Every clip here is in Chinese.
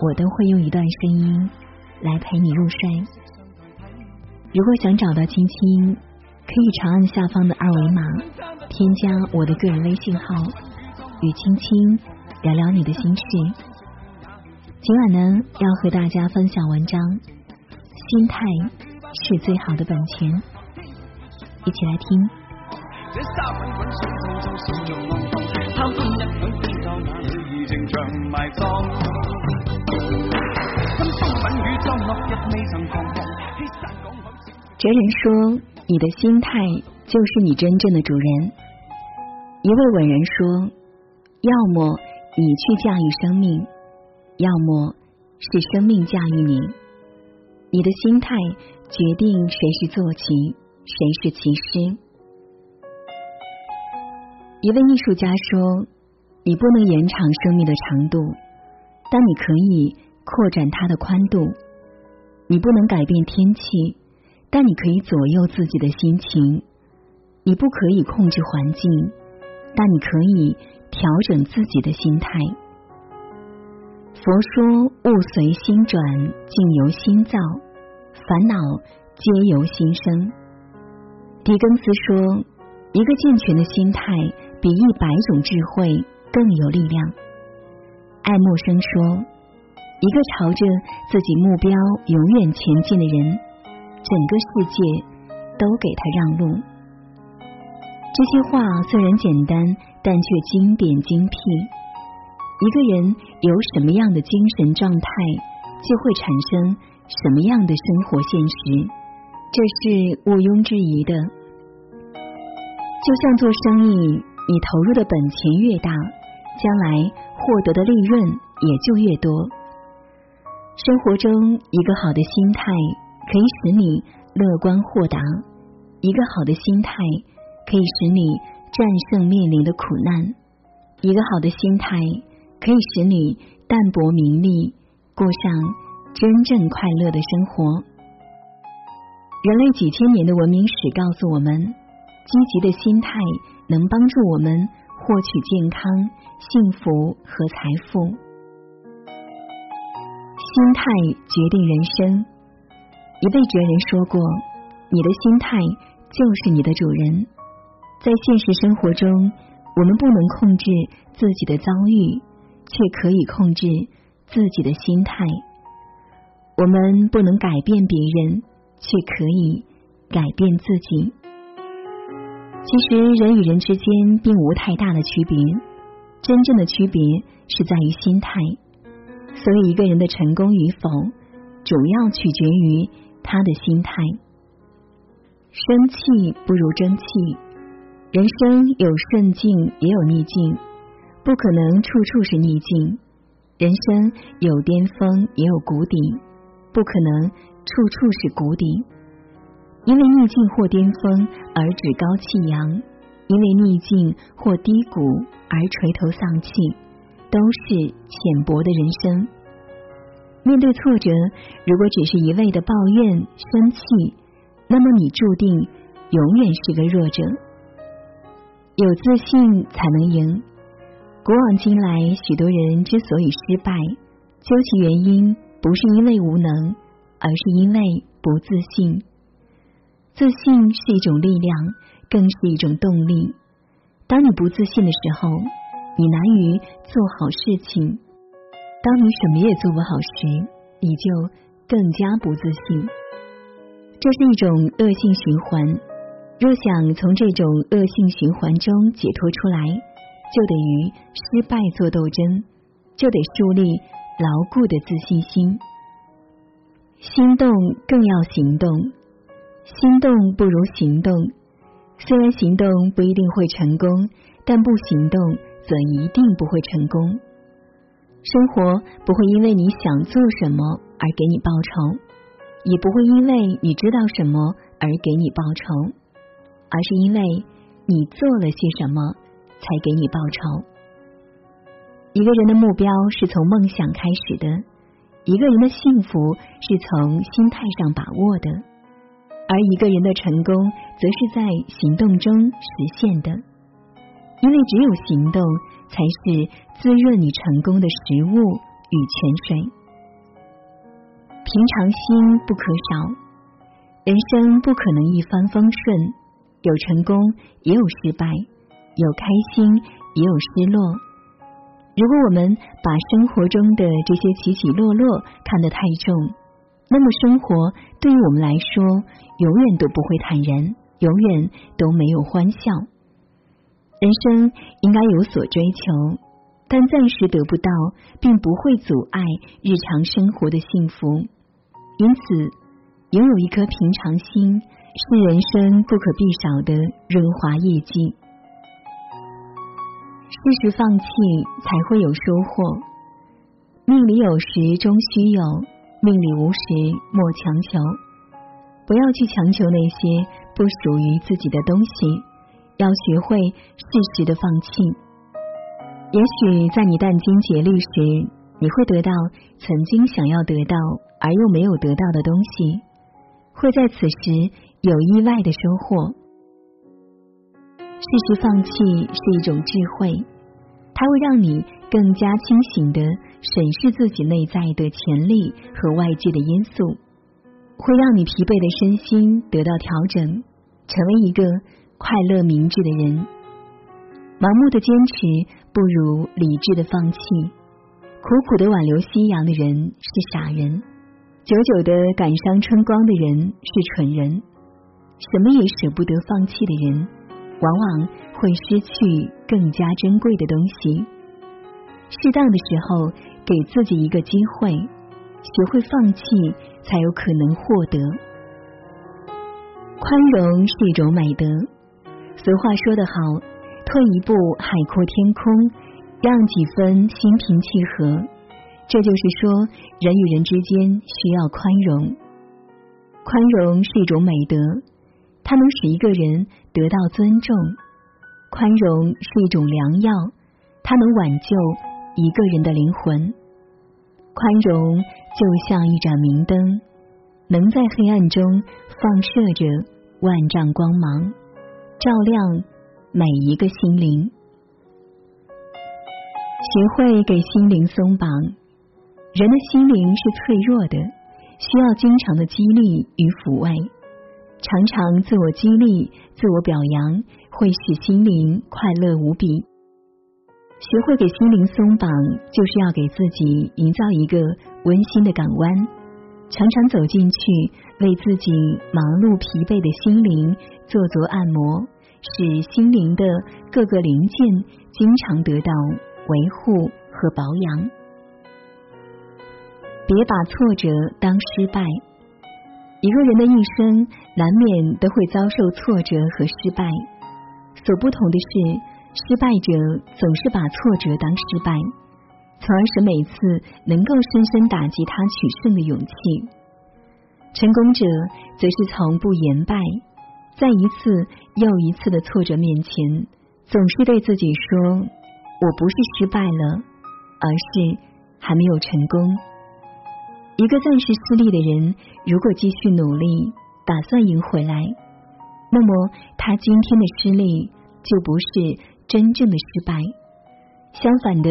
我都会用一段声音来陪你入睡。如果想找到青青，可以长按下方的二维码，添加我的个人微信号，与青青聊聊你的心事。今晚呢，要和大家分享文章，心态是最好的本钱。一起来听。哲人说：“你的心态就是你真正的主人。”一位伟人说：“要么你去驾驭生命，要么是生命驾驭你。你的心态决定谁是坐骑，谁是骑师。”一位艺术家说：“你不能延长生命的长度，但你可以扩展它的宽度。你不能改变天气。”但你可以左右自己的心情，你不可以控制环境，但你可以调整自己的心态。佛说物随心转，境由心造，烦恼皆由心生。狄更斯说，一个健全的心态比一百种智慧更有力量。爱默生说，一个朝着自己目标永远前进的人。整个世界都给他让路。这些话虽然简单，但却经典精辟。一个人有什么样的精神状态，就会产生什么样的生活现实，这是毋庸置疑的。就像做生意，你投入的本钱越大，将来获得的利润也就越多。生活中，一个好的心态。可以使你乐观豁达，一个好的心态可以使你战胜面临的苦难，一个好的心态可以使你淡泊名利，过上真正快乐的生活。人类几千年的文明史告诉我们，积极的心态能帮助我们获取健康、幸福和财富。心态决定人生。一位哲人说过：“你的心态就是你的主人。”在现实生活中，我们不能控制自己的遭遇，却可以控制自己的心态。我们不能改变别人，却可以改变自己。其实，人与人之间并无太大的区别，真正的区别是在于心态。所以，一个人的成功与否，主要取决于。他的心态，生气不如争气。人生有顺境，也有逆境，不可能处处是逆境。人生有巅峰，也有谷底，不可能处处是谷底。因为逆境或巅峰而趾高气扬，因为逆境或低谷而垂头丧气，都是浅薄的人生。面对挫折，如果只是一味的抱怨、生气，那么你注定永远是个弱者。有自信才能赢。古往今来，许多人之所以失败，究其原因，不是因为无能，而是因为不自信。自信是一种力量，更是一种动力。当你不自信的时候，你难于做好事情。当你什么也做不好时，你就更加不自信，这是一种恶性循环。若想从这种恶性循环中解脱出来，就得与失败做斗争，就得树立牢固的自信心。心动更要行动，心动不如行动。虽然行动不一定会成功，但不行动则一定不会成功。生活不会因为你想做什么而给你报酬，也不会因为你知道什么而给你报酬，而是因为你做了些什么才给你报酬。一个人的目标是从梦想开始的，一个人的幸福是从心态上把握的，而一个人的成功则是在行动中实现的。因为只有行动。才是滋润你成功的食物与泉水。平常心不可少，人生不可能一帆风顺，有成功也有失败，有开心也有失落。如果我们把生活中的这些起起落落看得太重，那么生活对于我们来说永远都不会坦然，永远都没有欢笑。人生应该有所追求，但暂时得不到，并不会阻碍日常生活的幸福。因此，拥有一颗平常心是人生不可必少的润滑液剂。适时放弃，才会有收获。命里有时终须有，命里无时莫强求。不要去强求那些不属于自己的东西。要学会适时的放弃。也许在你殚精竭虑时，你会得到曾经想要得到而又没有得到的东西，会在此时有意外的收获。适时放弃是一种智慧，它会让你更加清醒的审视自己内在的潜力和外界的因素，会让你疲惫的身心得到调整，成为一个。快乐明智的人，盲目的坚持不如理智的放弃。苦苦的挽留夕阳的人是傻人，久久的感伤春光的人是蠢人。什么也舍不得放弃的人，往往会失去更加珍贵的东西。适当的时候，给自己一个机会，学会放弃，才有可能获得。宽容是一种美德。俗话说得好，退一步海阔天空，让几分心平气和。这就是说，人与人之间需要宽容。宽容是一种美德，它能使一个人得到尊重；宽容是一种良药，它能挽救一个人的灵魂。宽容就像一盏明灯，能在黑暗中放射着万丈光芒。照亮每一个心灵，学会给心灵松绑。人的心灵是脆弱的，需要经常的激励与抚慰。常常自我激励、自我表扬，会使心灵快乐无比。学会给心灵松绑，就是要给自己营造一个温馨的港湾。常常走进去，为自己忙碌疲惫的心灵做做按摩。使心灵的各个零件经常得到维护和保养。别把挫折当失败。一个人的一生难免都会遭受挫折和失败，所不同的是，失败者总是把挫折当失败，从而使每次能够深深打击他取胜的勇气。成功者则是从不言败。在一次又一次的挫折面前，总是对自己说：“我不是失败了，而是还没有成功。”一个暂时失利的人，如果继续努力，打算赢回来，那么他今天的失利就不是真正的失败。相反的，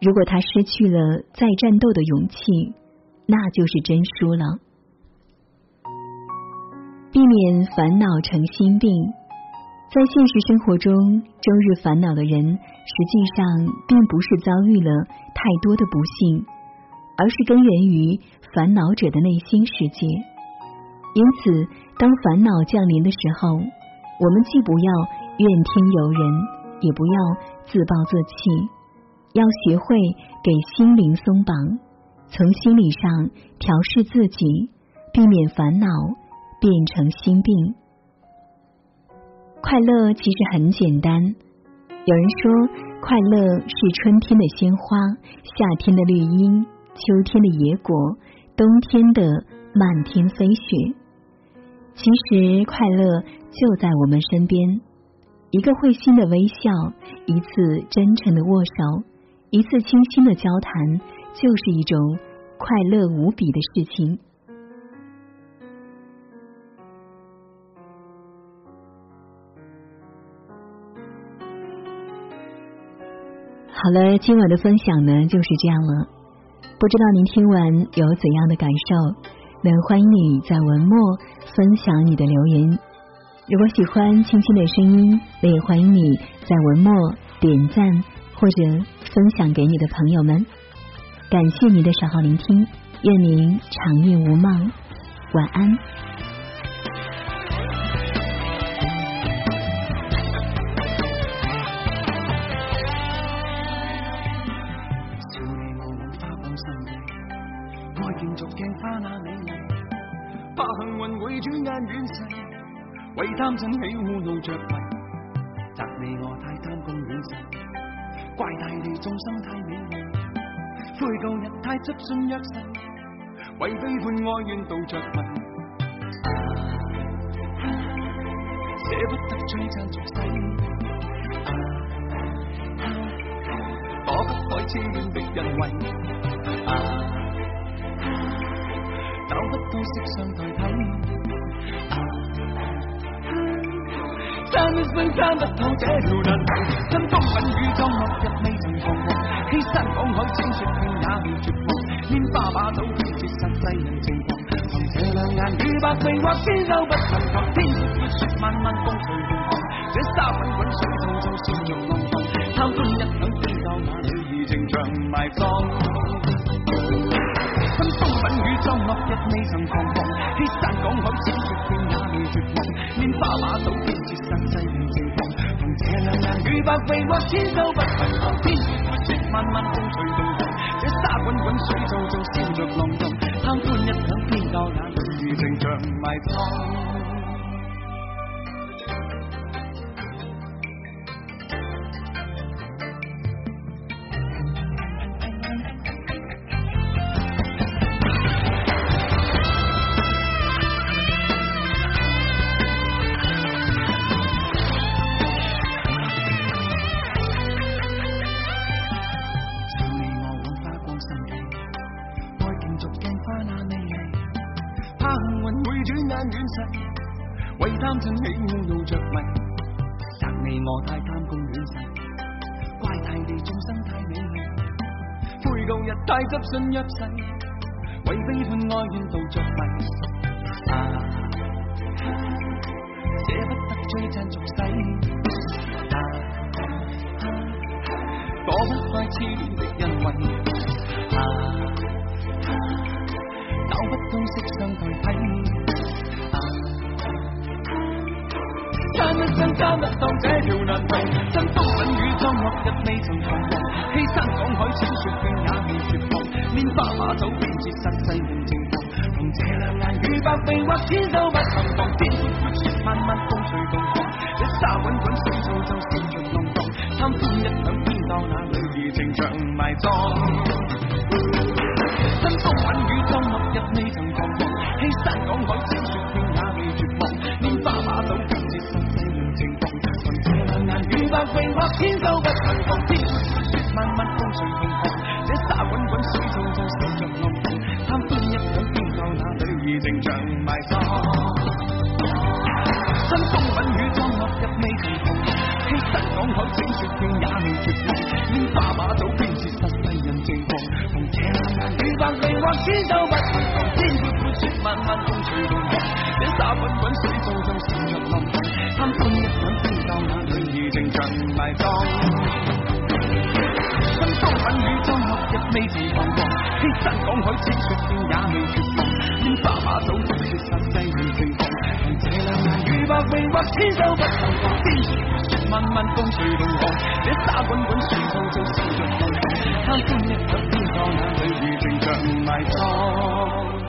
如果他失去了再战斗的勇气，那就是真输了。避免烦恼成心病，在现实生活中，终日烦恼的人，实际上并不是遭遇了太多的不幸，而是根源于烦恼者的内心世界。因此，当烦恼降临的时候，我们既不要怨天尤人，也不要自暴自弃，要学会给心灵松绑，从心理上调试自己，避免烦恼。变成心病。快乐其实很简单。有人说，快乐是春天的鲜花，夏天的绿荫，秋天的野果，冬天的漫天飞雪。其实，快乐就在我们身边。一个会心的微笑，一次真诚的握手，一次倾心的交谈，就是一种快乐无比的事情。好了，今晚的分享呢就是这样了。不知道您听完有怎样的感受？那欢迎你在文末分享你的留言。如果喜欢青青的声音，那也欢迎你在文末点赞或者分享给你的朋友们。感谢您的守候聆听，愿您长夜无梦，晚安。逐见他那美丽怕幸运会转眼远逝为贪嗔喜恶怒着迷，责你我太贪功恋势，怪大地众生太美丽，悔旧日太执信约誓，为非欢爱怨妒着迷，舍不得璀璨俗世，躲不开痴恋的人为，相代替。贪一生贪不透这条难题，真风品与装落日未曾彷徨，欺山赶海千雪遍也未绝望，拈花把酒偏折煞世人情狂，凭这两眼与百臂或千手不曾防，天阔雪漫漫风随浪狂，这沙滚滚水皱皱笑着浪荡，贪欢一晌偏教那女儿情长埋葬，落日未曾彷徨，欺山赶海千雪遍也未绝望，拈花把酒偏折煞。百臂或千手不能防，天阔雪漫漫风随浪荡，这沙滚滚水皱皱笑着浪荡，贪欢一晌偏教那女儿情像埋葬我太贪功恋世怪大地众生太美丽悔旧日太执信一世为悲欢哀怨道着迷啊舍不得追俗世啊躲不开千的人运啊啊找不到色相代替贪一生贪不到这条难题，真风品与装落日未曾彷徨，欺山赶海千雪径也。拈花把酒，偏折煞世人情狂。凭这两眼与百臂或千手不能防。天阔阔雪漫漫风随浪狂。这沙滚滚水皱皱笑着浪荡。贪欢一晌偏教那女儿情长埋葬。真风吻雨装落日未曾彷徨。欺山赶海千或千手不能防。天阔雪漫漫风随浪。这沙滚滚水皱。情长埋葬，真风吻雨装落日未曾同，欺山赶海整雪径也未绝望，拈花把酒偏折煞世人情狂，凭这两眼与百臂或千手不能防，天阔雪漫漫风随浪，未曾彷徨，欺山赶海千雪径也未绝望。花把酒，绝煞世人情狂。凭这两眼与百臂或千手不能防。天阔雪漫漫风随浪狂，这沙滚滚水皱皱笑着浪荡。贪欢一晌偏教那女儿情长埋葬。